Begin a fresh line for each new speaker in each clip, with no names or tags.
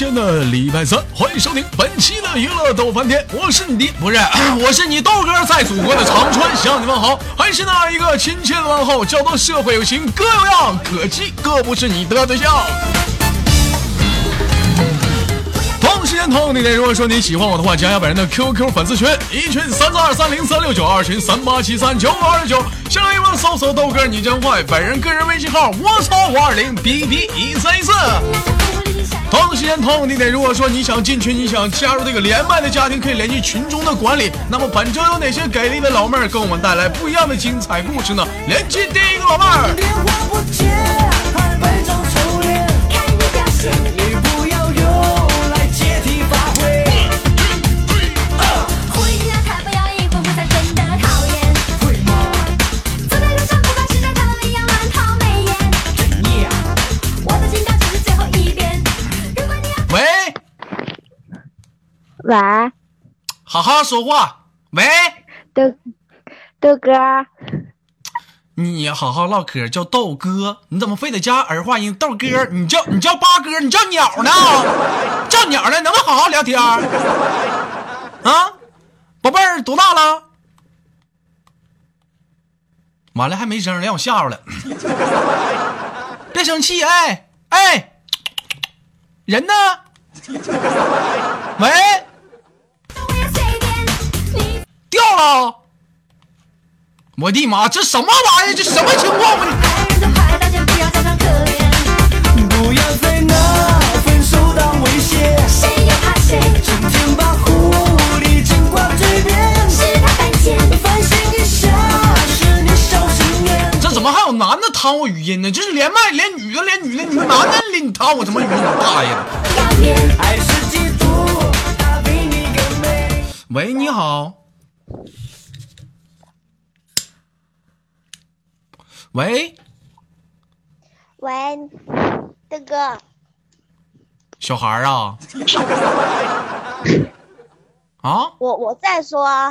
间的礼拜三，欢迎收听本期的娱乐逗翻天，我是你的不是，我是你豆哥，在祖国的长春向你问好，还是那一个亲切的问候，叫做社会有情哥有样，可惜哥不是你的对象。同时间同地点，如果说你喜欢我的话，加下本人的 QQ 粉丝群，一群三四二三零三六九，二群三八七三九五二九，新浪微博搜索豆哥你真坏，本人个人微信号我操五二零 B B 一三一四。同样的时间，同样的地点。如果说你想进群，你想加入这个连麦的家庭，可以联系群中的管理。那么本周有哪些给力的老妹儿给我们带来不一样的精彩故事呢？连接第一个老妹儿。喂，好好说话。喂，
豆豆哥，
你好好唠嗑，叫豆哥，你怎么非得加儿化音？豆哥，你叫你叫八哥，你叫鸟呢？叫鸟呢？能不能好好聊天？啊，宝贝儿多大了？完了还没声儿，让我吓着了。别生气，哎哎，人呢？喂，掉了！我的妈，这什么玩意儿？这什么情况？我
爱人的坏，大家不要假装可怜。
不要再拿分手当威胁，
谁又怕谁？
整天把狐狸精挂嘴边。
是他犯贱，
反省一下，是你。
这怎么还有男的弹我语音呢？这是连麦连女的连女的，你们男的连你弹我什么语音？你大爷的！
不要脸。
还是嫉妒他比你更美。
喂，你好。喂，
喂，大哥，
小孩儿啊？啊？
我我再说啊，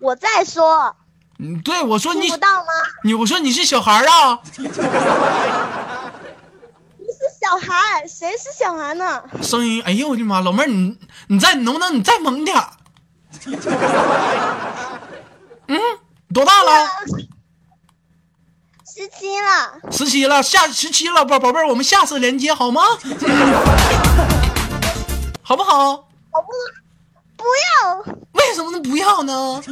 我再说，
嗯，对，我说你
听不到吗？
你我说你是小孩儿啊？
你是小孩，谁是小孩呢？
声音，哎呦我的妈，老妹儿你你再能不能你再猛点儿？嗯，多大了？
十七了，
十七了，下十七了，宝宝贝儿，我们下次连接好吗？好不好？
我不不要，
为什么能不要呢？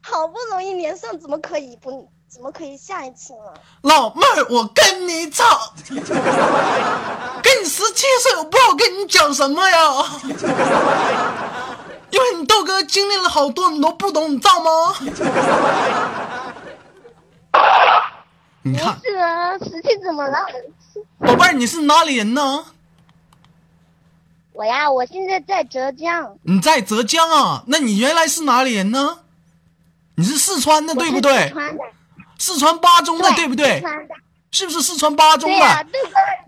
好不容易连上，怎么可以不？怎么可以下一次呢？
老妹儿，我跟你吵，跟你十七岁，我不知道跟你讲什么呀。因为你豆哥经历了好多，你都不懂，你知道吗？你看，
是啊，十七怎么了？
宝贝儿，你是哪里人呢？
我呀，我现在在浙江，
你在浙江啊？那你原来是哪里人呢？你是四川的，对不对
四？川的，
四川巴中的，对不对是不是四川巴中的？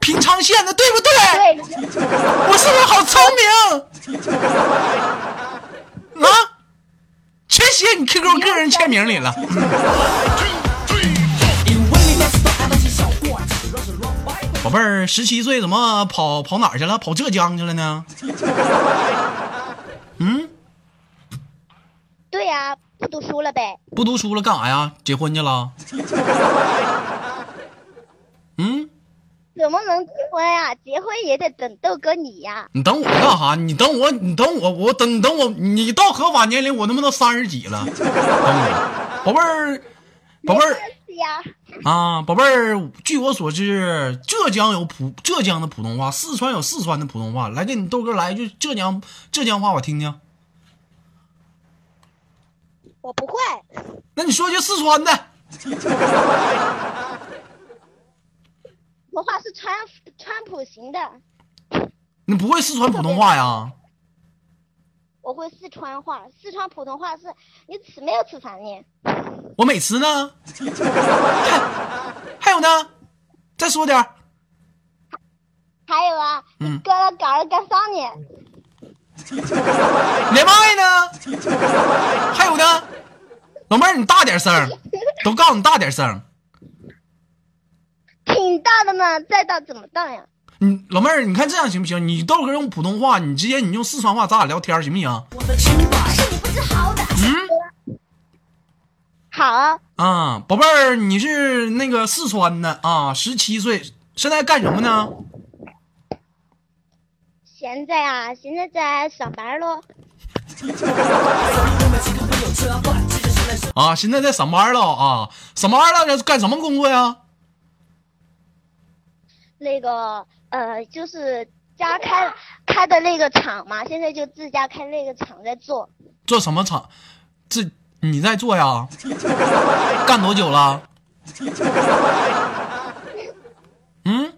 平昌县的，对不对？
对？
我是不是好聪明？啊，全写你 QQ 个人签名里了。宝贝儿，十七岁怎么跑跑哪儿去了？跑浙江去了呢？嗯，
对呀、不读书了呗？
不读书了干啥呀？结婚去了？嗯，
怎么能结婚呀、结婚也得等豆哥你呀、
你等我干啥？你等我，你等我，我等等我，你到合法年龄，我他妈都三十几了。等我，宝贝儿，宝贝儿。啊，宝贝儿，据我所知，浙江有普浙江的普通话，四川有四川的普通话。来，给你豆哥来一句浙江浙江话，我听听。
我不会。
那你说句四川的。
我话是川川普型的，
你不会四川普通话呀？
我会四川话，四川普通话是你吃没有吃饭呢。
我美词呢？还还有呢？再说点。
还有啊，
嗯
你搁了搞了干啥呢？
连麦呢？还有呢？老妹儿，你大点声儿，都告诉你大点声儿。
听大的呢，再大怎么大呀？
你老妹儿，你看这样行不行？你豆哥用普通话，你直接你用四川话，咱俩聊天行不行？
是你不知好歹。
好啊，
啊，宝贝儿，你是那个四川的啊，十七岁，现在干什么呢？
现在 啊，现在在上班喽。
啊，现在在上班了啊，上班了，这干什么工作呀？
那个呃，就是家开开的那个厂嘛，现在就自家开那个厂在做。
做什么厂？这你在做呀？干多久了？嗯，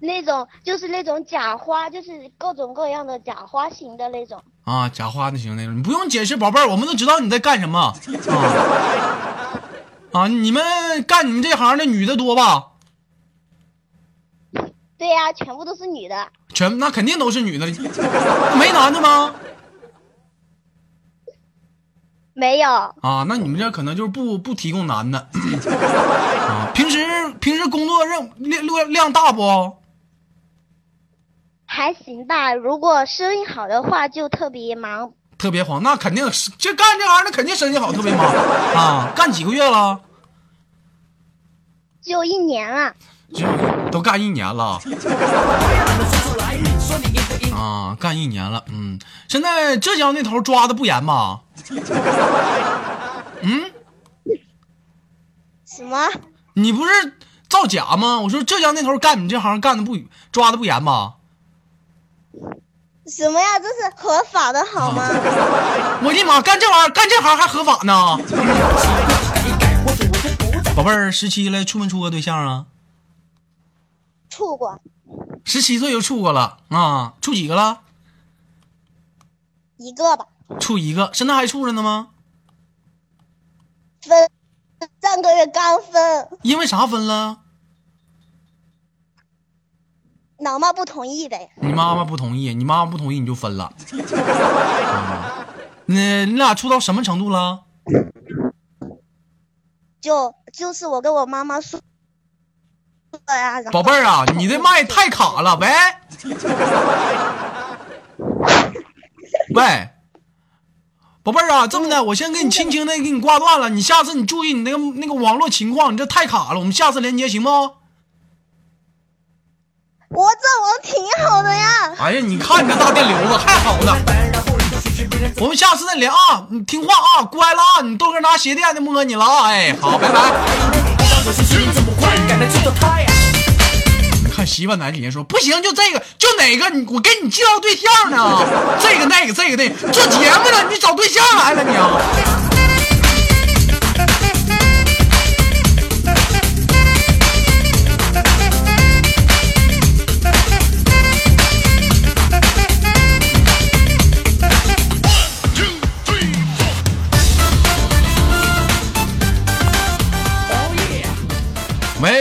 那种就是那种假花，就是各种各样的假花型的那种。
啊，假花的型那种，你不用解释，宝贝儿，我们都知道你在干什么。啊，啊，你们干你们这行的女的多吧？
对呀、全部都是女的。
全那肯定都是女的，没男的吗？
没有，
啊，那你们这可能就是不不提供男的 啊。平时平时工作任量量量大不？
还行吧。如果生意好的话，就特别忙。
特别慌，那肯定是这干这行的肯定生意好，特别忙 啊。干几个月了？
就一年了，
就都干一年了啊，干一年了。嗯，现在浙江那头抓的不严吧？嗯，
什么？
你不是造假吗？我说浙江那头干你这行干的不抓的不严吧？
什么呀？这是合法的好吗？
我的妈，干这玩意儿干这行还合法呢？宝贝儿，十七了，处没处过对象啊？
处过
十七岁就处过了啊？处几个了？
一个吧，
处一个，现在还处着呢吗？
分上个月刚分，
因为啥分了？
老妈不同意呗。
你妈妈不同意，你妈妈不同意你就分了。啊，那你俩处到什么程度了？
就就是我跟我妈妈说
宝贝儿啊，你的麦太卡了，喂，喂，宝贝儿啊，这么的，我先给你轻轻的给你挂断了，你下次你注意你那个那个网络情况，你这太卡了，我们下次连接行不？
我这网挺好的呀。
哎呀，你看你这大电流子还好呢。我们下次再连啊，你听话啊，乖了啊，你豆哥拿鞋垫子摸你了啊，哎，好，拜拜。看媳妇奶姐姐说不行，就这个，就哪个，你我给你介绍对象呢，这个那个这个那个，做节目呢，你找对象来了你啊。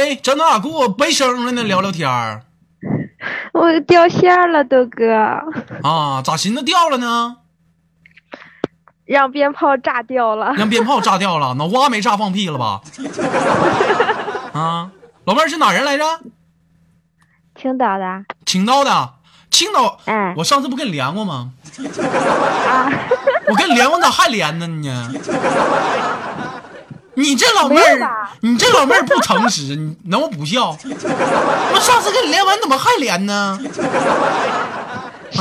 喂，这哪给我背声了呢？聊聊天儿
我掉线了，豆哥，
啊？咋寻思掉了呢？
让鞭炮炸掉了。
让鞭炮炸掉了，脑瓜没炸放屁了吧？啊，老妹儿是哪人来着？
青岛的，
青岛的，青岛。
哎
我上次不跟你连过吗？
啊，
我跟你连过咋还连呢你？你这老妹儿你这老妹儿不诚实，你能不不笑？我上次跟你连完，怎么还连呢？
谁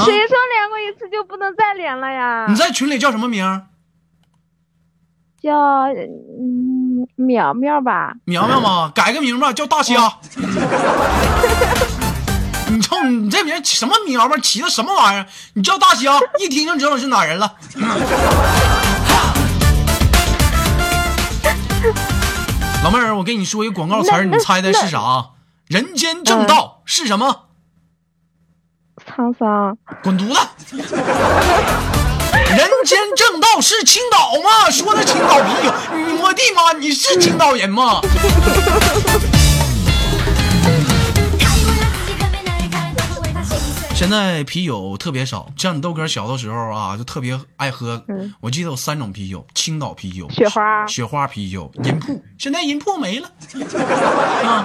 说连过一次就不能再连了呀
你？在群里叫什么名儿？
叫嗯苗苗吧，
苗苗吗？改个名吧，叫大虾。你瞅你这名起什么苗吧？起的什么玩意儿？你叫大虾，一听就知道是哪人了。老妹儿，我给你说一个广告词儿，你猜猜是啥？人间正道是什么？
沧桑。
滚犊子！人间正道是青岛吗？说的青岛啤酒，你我的妈！你是青岛人吗？现在啤酒特别少，像你豆哥小的时候啊，就特别爱喝。
嗯
我记得有三种啤酒：青岛啤酒、
雪花
雪花啤酒、银铺。现在银铺没了 啊！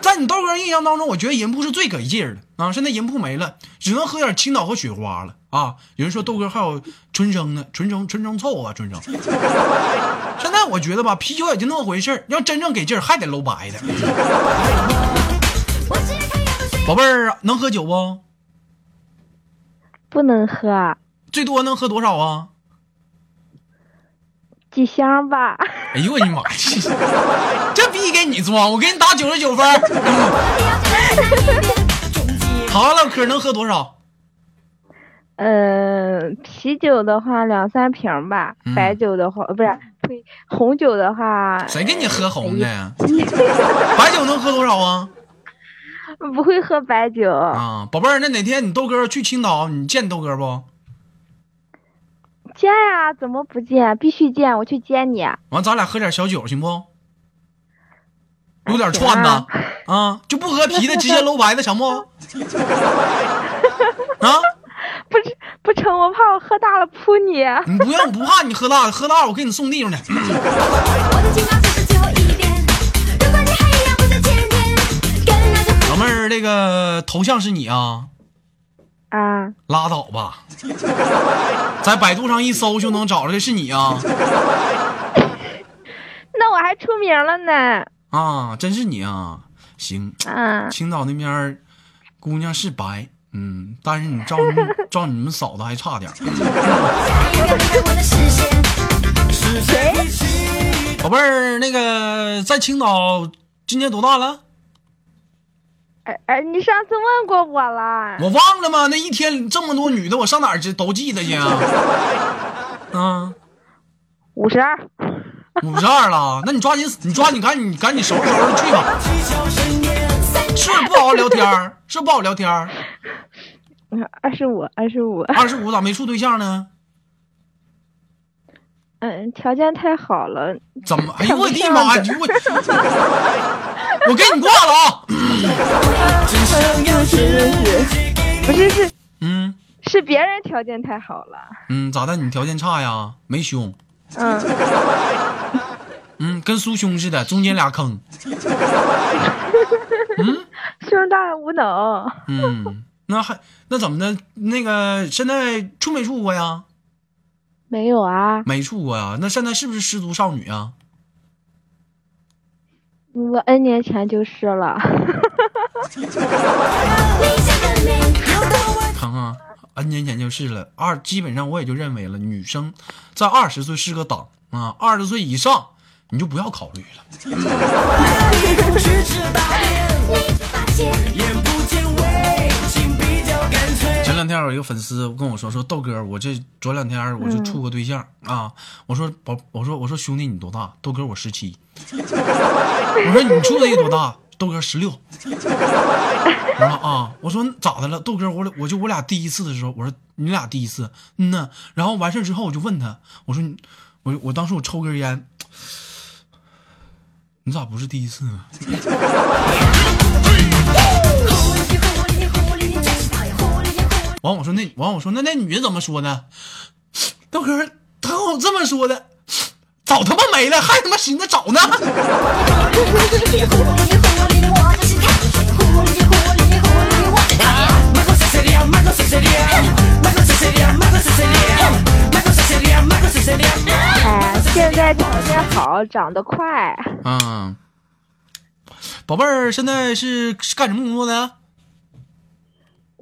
在你豆哥印象当中，我觉得银铺是最给劲儿的啊！现在银铺没了，只能喝点青岛和雪花了啊！有人说豆哥还有纯生呢，纯生纯生凑啊，纯生。现在我觉得吧，啤酒也就那么回事儿，要真正给劲儿还得搂白的。宝贝儿，能喝酒不？
不能喝，
最多能喝多少啊？
几箱吧。
哎呦我的妈呀！这逼给你装，我给你打九十九分。好唠嗑能喝多少？
嗯，啤酒的话两三瓶吧，
嗯
白酒的话呃不是，呸，红酒的话
谁给你喝红的呀？白酒能喝多少啊？
不会喝白酒。
啊，宝贝儿，那哪天你豆哥去青岛，你见豆哥不？
见呀、怎么不见？必须见，我去接你。
完，咱俩喝点小酒行不？撸点串子啊，就不喝啤的，直接搂白的，行不？啊，
不是不成，我怕我喝大了扑你。
你不用不怕你喝大了，喝大了我给你送地方去。妹儿，这个头像是你啊？
啊，
拉倒吧，在百度上一搜就能找着的是你啊
那我还出名了呢。
啊，真是你啊！行，
啊，
青岛那边姑娘是白，嗯，但是你照你 照你们嫂子还差点。宝贝儿，那个在青岛今年多大了？
哎哎，你上次问过我了。
我忘了吗？那一天这么多女的，我上哪儿去都记得去啊？啊，
五十二。
五十二了，那你抓紧，你抓紧，赶紧赶紧收拾收拾去吧。是不是不好好聊天儿？是不是不好聊天儿？
二十五，二十五。
二十五咋没处对象呢？
嗯，条件太好了。
怎么？哎呦我的妈呀！我 我给你挂了啊！
认识认识，不是是
嗯
是别人条件太好了。
嗯，咋的？你条件差呀？没胸？
嗯，
嗯，跟苏胸似的，中间俩坑。
嗯胸大无能。
嗯，那还那怎么的？那个现在处没处过呀？
没有啊，
没处过呀？那现在是不是失足少女啊？
我 N 年前就是了。
看看，N 年前就是了。二基本上我也就认为了，女生在二十岁是个档啊，二十岁以上你就不要考虑了。前两天有一个粉丝跟我说说豆哥，我这昨两天我就处个对象、啊。我说宝，我说我说兄弟你多大？豆哥我十七。我说你处的多大？豆哥十六。我说啊，我说咋的了？豆哥，我我就我俩第一次的时候，我说你俩第一次，嗯呐。然后完事之后我就问他，我说你我我当时我抽根烟，你咋不是第一次呢？完我说那完我说那那女的怎么说呢？豆哥，他跟我这么说的，早他妈没了，还他妈寻思找呢。
哎，现在条件好，长得快。
嗯，宝贝儿，现在是是干什么工作的？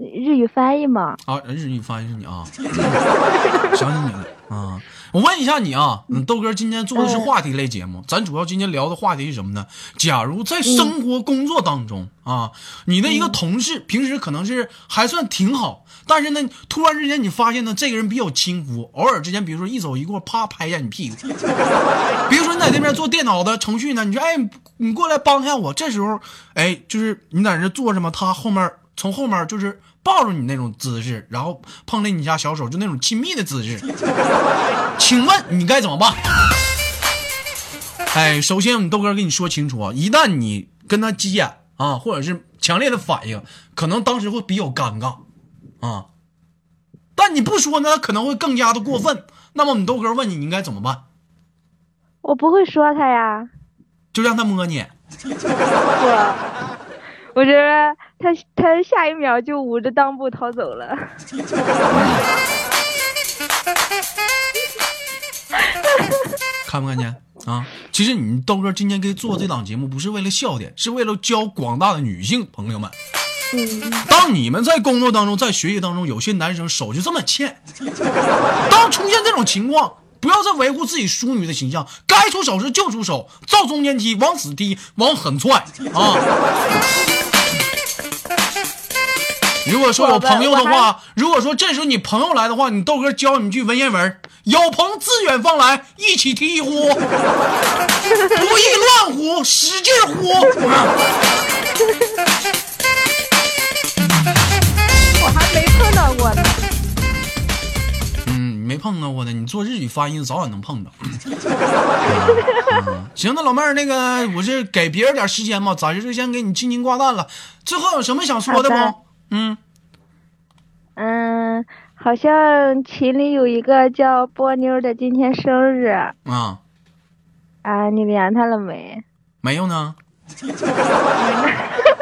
日语翻译吗，
啊，日语翻译是你啊，想起你了啊！我问一下你啊，嗯，豆哥今天做的是话题类节目，咱主要今天聊的话题是什么呢？假如在生活工作当中啊，你的一个同事平时可能是还算挺好，但是呢，突然之间你发现呢，这个人比较轻浮，偶尔之间，比如说一走一过，啪拍一下你屁股。比如说你在那边做电脑的程序呢，你说哎，你过来帮一下我，这时候哎，就是你在这做什么，他后面从后面就是抱着你那种姿势，然后碰了你家小手，就那种亲密的姿势。请问你该怎么办？哎，首先，我们豆哥跟你说清楚啊，一旦你跟他急眼啊，或者是强烈的反应，可能当时会比较尴尬啊。但你不说呢，可能会更加的过分。那么我们豆哥问你，你应该怎么办？
我不会说他呀，
就让他摸你。
我，我觉得他他下一秒就捂着裆部逃走了。
看没看见啊？其实你豆哥今天给做这档节目，不是为了笑点，是为了教广大的女性朋友们。当你们在工作当中，在学习当中，有些男生手就这么欠，当出现这种情况，不要再维护自己淑女的形象，该出手时就出手，照中间踢，往死踢，往狠踹啊！如果说有朋友的话，如果说这时候你朋友来的话，你豆哥教你一句文言文：有朋自远方来，一起踢一呼，不亦乱乎，使劲呼。
我还没碰到过呢。
碰到过的，你做日语发音早晚能碰到。嗯行，那老妹儿，那个我是给别人点时间嘛，暂时就先给你轻轻挂断了。最后有什么想说的不？嗯，
嗯，好像群里有一个叫波妞的，今天生日
啊，
啊，你连他了没？
没有呢。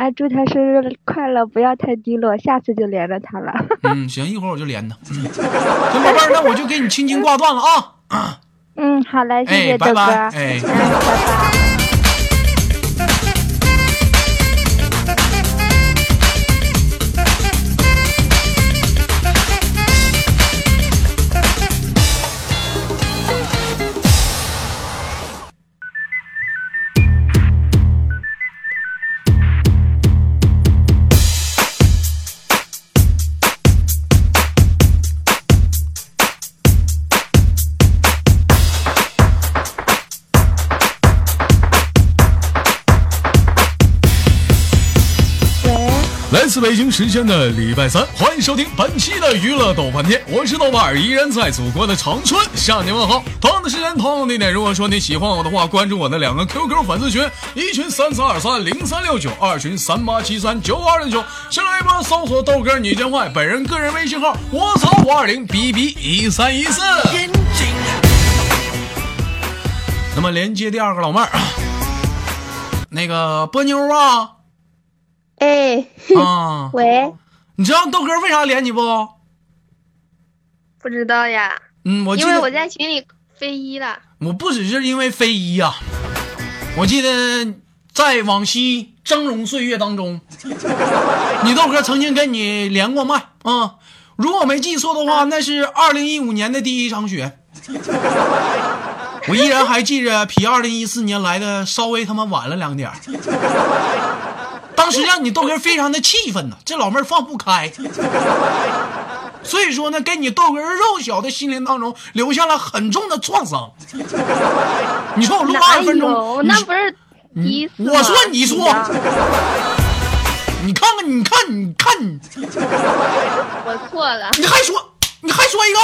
啊，祝他生日快乐，不要太低落，下次就连着他了。
嗯，行，一会儿我就连他。嗯，行，宝贝儿，那我就给你轻轻挂断了啊。
嗯，好嘞，谢谢
哎，
豆哥。
拜拜。哎。
嗯，拜拜。
时间的礼拜三，欢迎收听本期的娱乐逗翻天，我是豆瓣儿，依然在祖国的长春向您问好。同样的时间，同样的地点，如果说你喜欢我的话，关注我的两个 QQ 粉丝群，一群三四二三零三六九，二群三八七三九二六九，新浪微博搜索豆哥你真坏，本人个人微信号我操五二零 B B 一三一四。那么连接第二个老妹儿，那个波妞啊
哎，
啊。
喂，
你知道豆哥为啥连你不？
不知道呀，
嗯，我
因为我在群里飞一了。
我不只是因为飞一呀、我记得在往昔峥嵘岁月当中，你豆哥曾经跟你连过麦啊、如果没记错的话，那是二零一五年的第一场雪。我依然还记着，比二零一四年来的稍微他妈晚了两点儿当时让你豆哥非常的气愤呐，这老妹儿放不开。所以说呢，给你豆哥肉小的心灵当中留下了很重的创伤。你说我录二十分钟
那不是第一次吗
我说你说你看看，你看，你看你，
我错了。
你还说，你还说一个？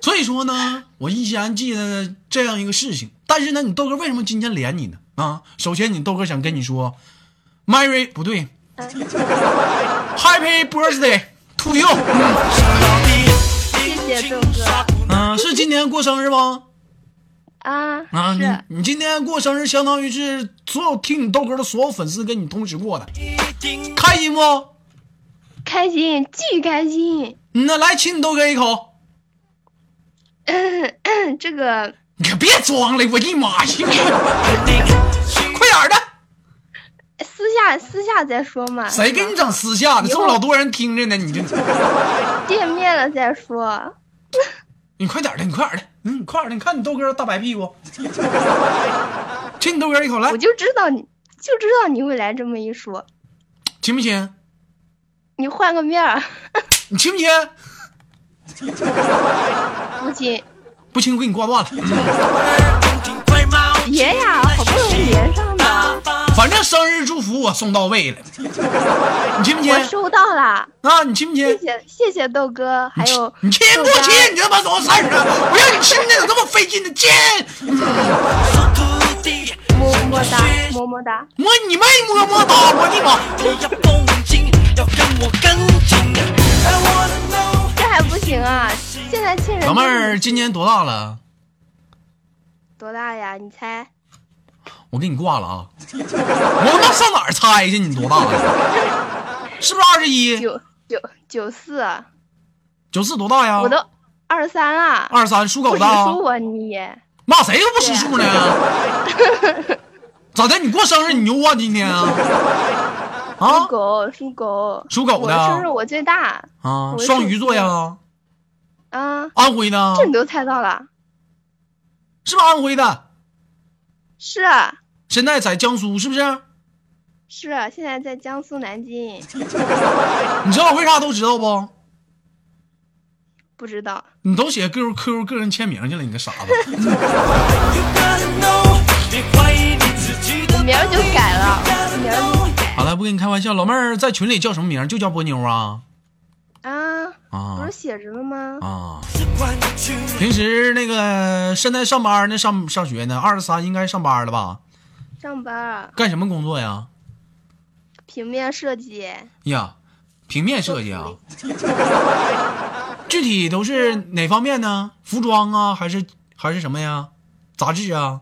所以说呢，我依然记得这样一个事情。但是呢，你豆哥为什么今天连你呢？啊，首先你豆哥想跟你说 marry 不对，Happy Birthday to you。
谢谢豆哥
啊，是今天过生日吗？
啊，
啊，
是
你你今天过生日，相当于是所有听你豆哥的所有粉丝跟你同时过的，开心不？
开心，巨开心。
嗯那来亲你豆哥一口。
这个
你可别装了，我的妈呀！快点儿的，
私下私下再说嘛。
谁给你整私下的？这么老多人听着呢，你这，
见面了再说？
你快点儿的，你快点儿的，嗯，你快点儿的，你看你豆哥大白屁股，亲你豆哥一口来
我，就知道你，就知道你会来这么一说。
亲不亲？
你换个面儿，
你亲不亲？
不亲。
不亲，我给你挂断了。
别呀，好不容易连上的，
反正生日祝福我送到位了，你亲不亲？
我收到了。
啊，你亲不亲
谢？谢谢谢豆哥，还有
你亲不亲？你他妈多事儿啊！我让你亲的，怎么这么费劲的亲？
么么么哒，么么哒。
摸你妹么么哒！我的妈！
要绷紧，要跟我跟紧。I wanna know。
这还不行啊！现在亲人
老妹儿今年多大了？
多大呀？你猜？
我给你挂了啊！我他妈上哪儿猜去？你多大了？是不是二十一？
九九九四，啊
九四多大呀？
我都二十三了。
二十三，属狗的啊。
识数啊你！
骂谁都不识数呢？咋的？你过生日你牛啊？今天啊？
属
啊
狗，属狗，
属狗的
我生日我最大
啊！双鱼座呀？
啊！
安徽的？
这你都猜到了？
是不是安徽的？
是啊
现在在江苏是不是？
是，啊现在在江苏南京，
你知道我为啥都知道不？
不知道。
你都写 QQ QQ 个人签名去了，你个傻子
名儿就改了，名儿就改
好了，不跟你开玩笑，老妹儿在群里叫什么名？就叫波妞啊
啊，
啊
不是写着了吗？
啊！平时那个现在上班呢，上上学呢，二十三应该上班了吧？
上班儿
干什么工作呀？
平面设计，
呀，平面设计啊。具体都是哪方面呢？服装啊，还是还是什么呀？杂志啊？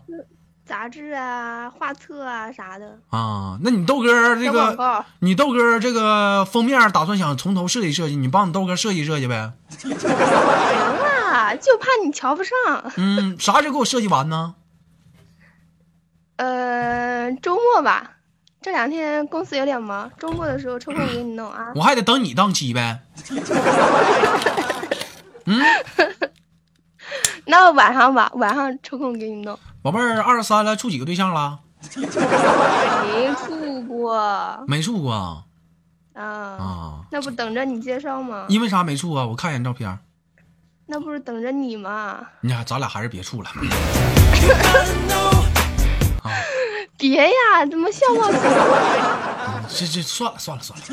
杂志啊、画册啊啥的。
啊，那你豆哥这个，你豆哥这个封面打算想从头设计设计，你帮你豆哥设计设计呗。
行啊，就怕你瞧不上。
嗯，啥时候给我设计完呢？
呃，周末吧，这两天公司有点忙，周末的时候抽空给你弄啊。
我还得等你档期呗。
嗯 那晚上吧，晚上抽空给你弄。
宝贝儿，二十三了，处几个对象了？
没处过
没处过啊？
啊，
啊，
那不等着你介绍吗？
因为啥没处啊？我看一眼照片。
那不是等着你吗？
你看，咱俩还是别处了。
别呀，怎么相貌挺
这这算了算了算了，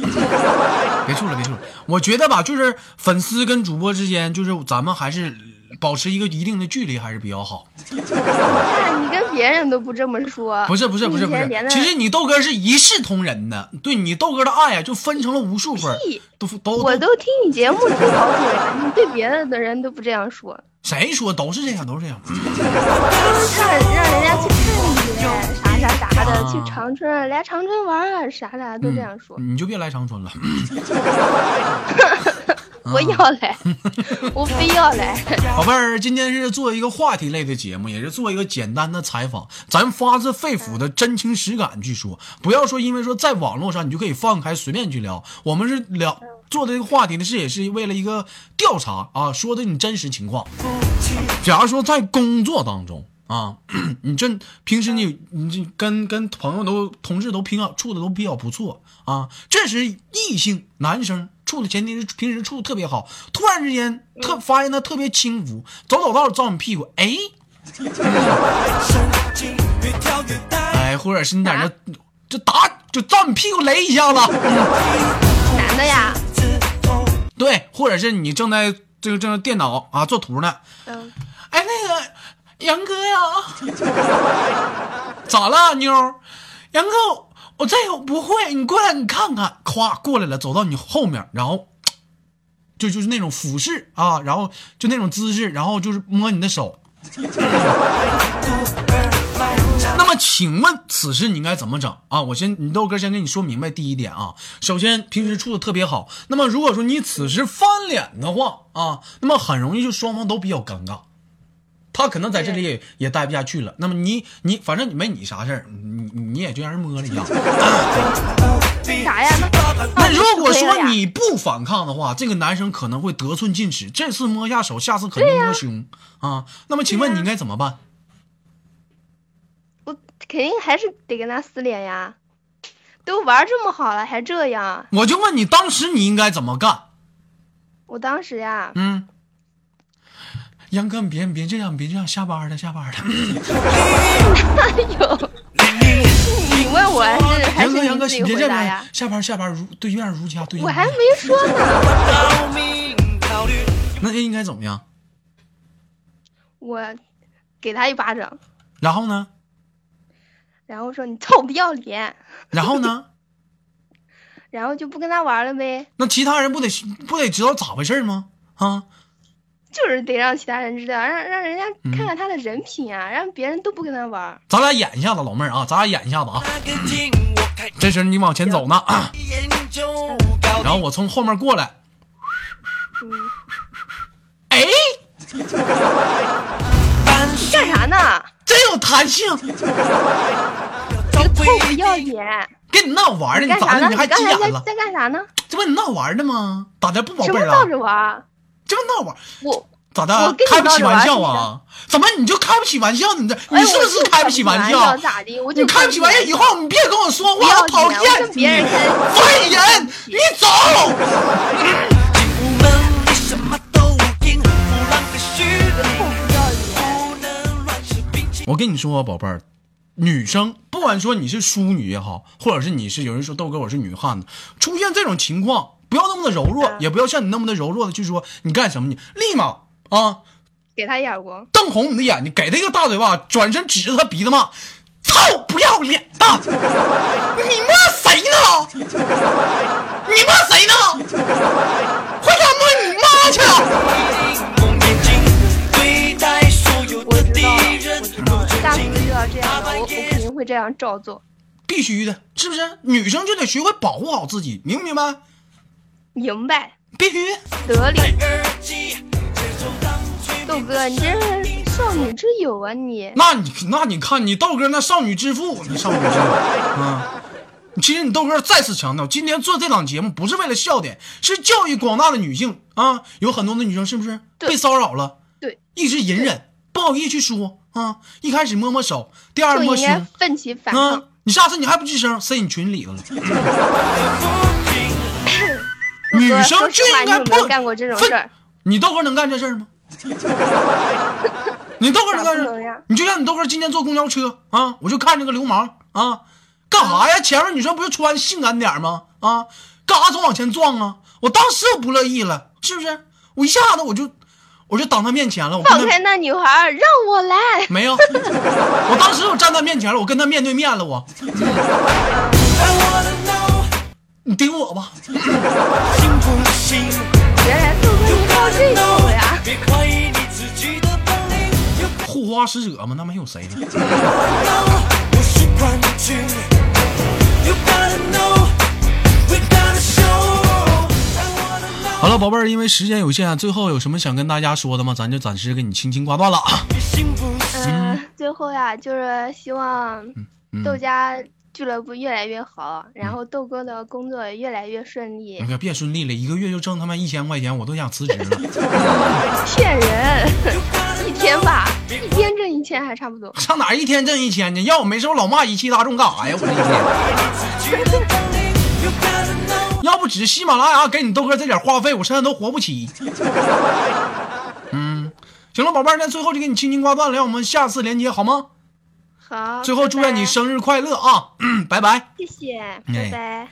别处了别处了。我觉得吧，就是粉丝跟主播之间，就是咱们还是保持一个一定的距离，还是比较好。
看你跟别人都不这么说。
不是不是不是其实你豆哥是一视同仁的，对你豆哥的爱呀、就分成了无数份，都都
我都听你节目听好久了，你对别的的人都不这样说，
谁说都是这样都是这样。
让让人家去看你啥啥啥的，
啊
去长春来长春玩啊，啥啥都这样说。
你就别来长春了。
我要来，我非要来。
宝贝儿，今天是做一个话题类的节目，也是做一个简单的采访，咱发自肺腑的真情实感去说，不要说因为说在网络上你就可以放开随便去聊。我们是聊做的这个话题呢，是也是为了一个调查啊，说的你真实情况。假如说在工作当中啊，你这平时你你这跟跟朋友都同事都平常处的都比较不错啊，这时异性男生处的前提是平时处的特别好，突然之间特发现他特别轻浮，走走道照你屁股，哎。哎，或者是你在那就打就照你屁股雷一下子，
男的呀，
对，或者是你正在这个正在电脑啊做图呢，
嗯，
哎，那个杨哥呀，咋了妞？杨哥，我这个不会，你过来你看看。咵过来了，走到你后面，然后就就是那种俯视啊，然后就那种姿势，然后就是摸你的手。那么，请问此时你应该怎么整啊？我先，你豆哥先跟你说明白第一点啊。首先，平时处的特别好。那么，如果说你此时翻脸的话啊，那么很容易就双方都比较尴尬。他可能在这里也也待不下去了。那么你你反正你没你啥事儿，你你你也就让人摸了一下。
啥呀？那
那如果说你不反抗的话，这个男生可能会得寸进尺，这次摸下手，下次肯定摸胸啊。那么请问你应该怎么办？
我肯定还是得跟他撕脸呀，都玩这么好了还这样，
我就问你，当时你应该怎么干？
我当时呀，
嗯，杨哥，你别别这样，别这样，下班了，下班了。
哎呦，你问我还是还
杨哥，杨哥，
是你
别这样下班下班如对面如家对面。
我还没说呢。
那应该怎么样？
我给他一巴掌，
然后呢？
然后说你臭不要脸，
然后呢？
然后就不跟他玩了呗，
那其他人不得不得知道咋回事吗？啊，
就是得让其他人知道，让让人家
嗯
看看他的人品啊，让别人都不跟他玩。
咱俩演一下子，老妹儿啊，咱俩演一下子啊。这时你往前走呢，然后我从后面过来。
嗯，
哎，
干啥呢？
真有弹性，
找
臭不要脸！
跟你闹玩呢，你咋的？你还急眼了？
在干啥呢？
这不你闹玩呢吗？咋的不宝贝儿啊？
什么闹着玩？
这不闹玩？
我
咋的开不起玩笑啊？怎么你就开不起玩笑？你这你
哎
是不是开不起玩
玩
笑？
咋的？我就
你开不起玩笑，以后你别跟我说话，
不要
我讨厌
跟别人
你
开
烦人！你走。我跟你说，宝贝儿，女生不管说你是淑女也好，或者是你是有人说豆哥我是女汉子，出现这种情况，不要那么的柔弱，
嗯
也不要像你那么的柔弱的去说你干什么，你立马啊
给他一耳光。
瞪红你的眼睛，给他一个大嘴巴，转身指着他鼻子骂：“操不要脸的！你骂谁呢？你骂谁呢？回家骂你妈去！”
下次遇到这样的，我我肯定会这样照做。
必须的，是不是？女生就得学会保护好自己，明不明白？
明白，
必须。
得理。豆哥，你这是少女之友啊你！
那你那你看你豆哥那少女之父，你少女之父啊。其实你豆哥再次强调，今天做这档节目不是为了笑点，是教育广大的女性啊。有很多的女生是不是被骚扰了？
对，
一直隐忍，不好意思去说啊。一开始摸摸手，第二
就
摸胸
奋起反
啊。。你下次你还不吱声，塞你群里头了。女生就应该不
干过这种事儿？
你豆哥能干这事儿吗？你豆哥这你就像你豆哥今天坐公交车啊，我就看这个流氓啊，干啥呀？前面女生不就穿性感点吗？啊，干啥总往前撞啊？我当时我不乐意了，是不是？我一下子我就我就挡他面前了，我
放开那女孩，让我来！
没有，我当时我站他面前了，我跟他面对面了，我你顶我吧。护花使者吗？那没有谁了。
know 我是冠军。You gotta know we gotta show. I wanna know
好了，宝贝儿，因为时间有限，最后有什么想跟大家说的吗？咱就暂时给你轻轻挂断了？
嗯，最后呀，就是希望
嗯
豆家俱乐部越来越好，然后豆哥的工作也越来越顺利
你。可别顺利了，一个月就挣他妈一千块钱，我都想辞职了。
骗人，一天吧，一天挣一千还差不多。
上哪一天挣一千去？要我没事我老骂一汽大众干啥呀？我这一天要不只是喜马拉雅给你豆哥这点话费，我现在都活不起。嗯，行了，宝贝儿，那最后就给你轻轻挂断了，让我们下次连接好吗？
好，
最后祝愿你生日快乐啊！嗯，拜拜。
谢谢，
哎
拜拜。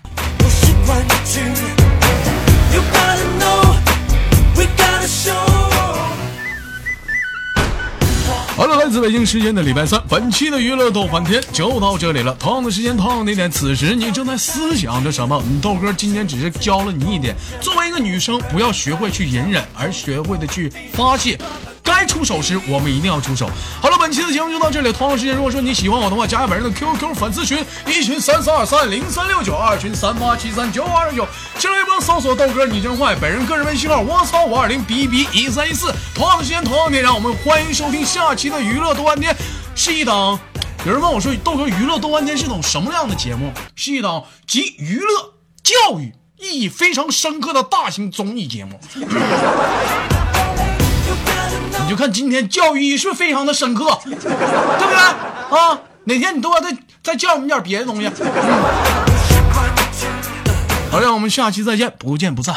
You gotta know we gotta show.
好了，来自北京时间的礼拜三，本期的娱乐逗翻天就到这里了。同样的时间，同样的地点，此时你正在思想着什么？你豆哥今天只是教了你一点，作为一个女生，不要学会去隐忍，而学会的去发泄。该出手时，我们一定要出手。好了，本期的节目就到这里。同样时间，如果说你喜欢我的话，加下本人的 QQ 粉丝群，一群三三二三零三六九，二群三八七三九五二九。新浪微博搜索豆哥你真坏，本人个人微信号我操五二零 b b 一三一四。同样的时间，同样的点，让我们欢迎收听下期的娱乐多半天，是一档。有人问我说，豆哥娱乐多半天是种什么样的节目？是一档集娱乐、教育意义非常深刻的大型综艺节目。你就看今天教育意义是非常的深刻，对不对啊？哪天你都要再再教我们点别的东西。嗯好，让我们下期再见，不见不散。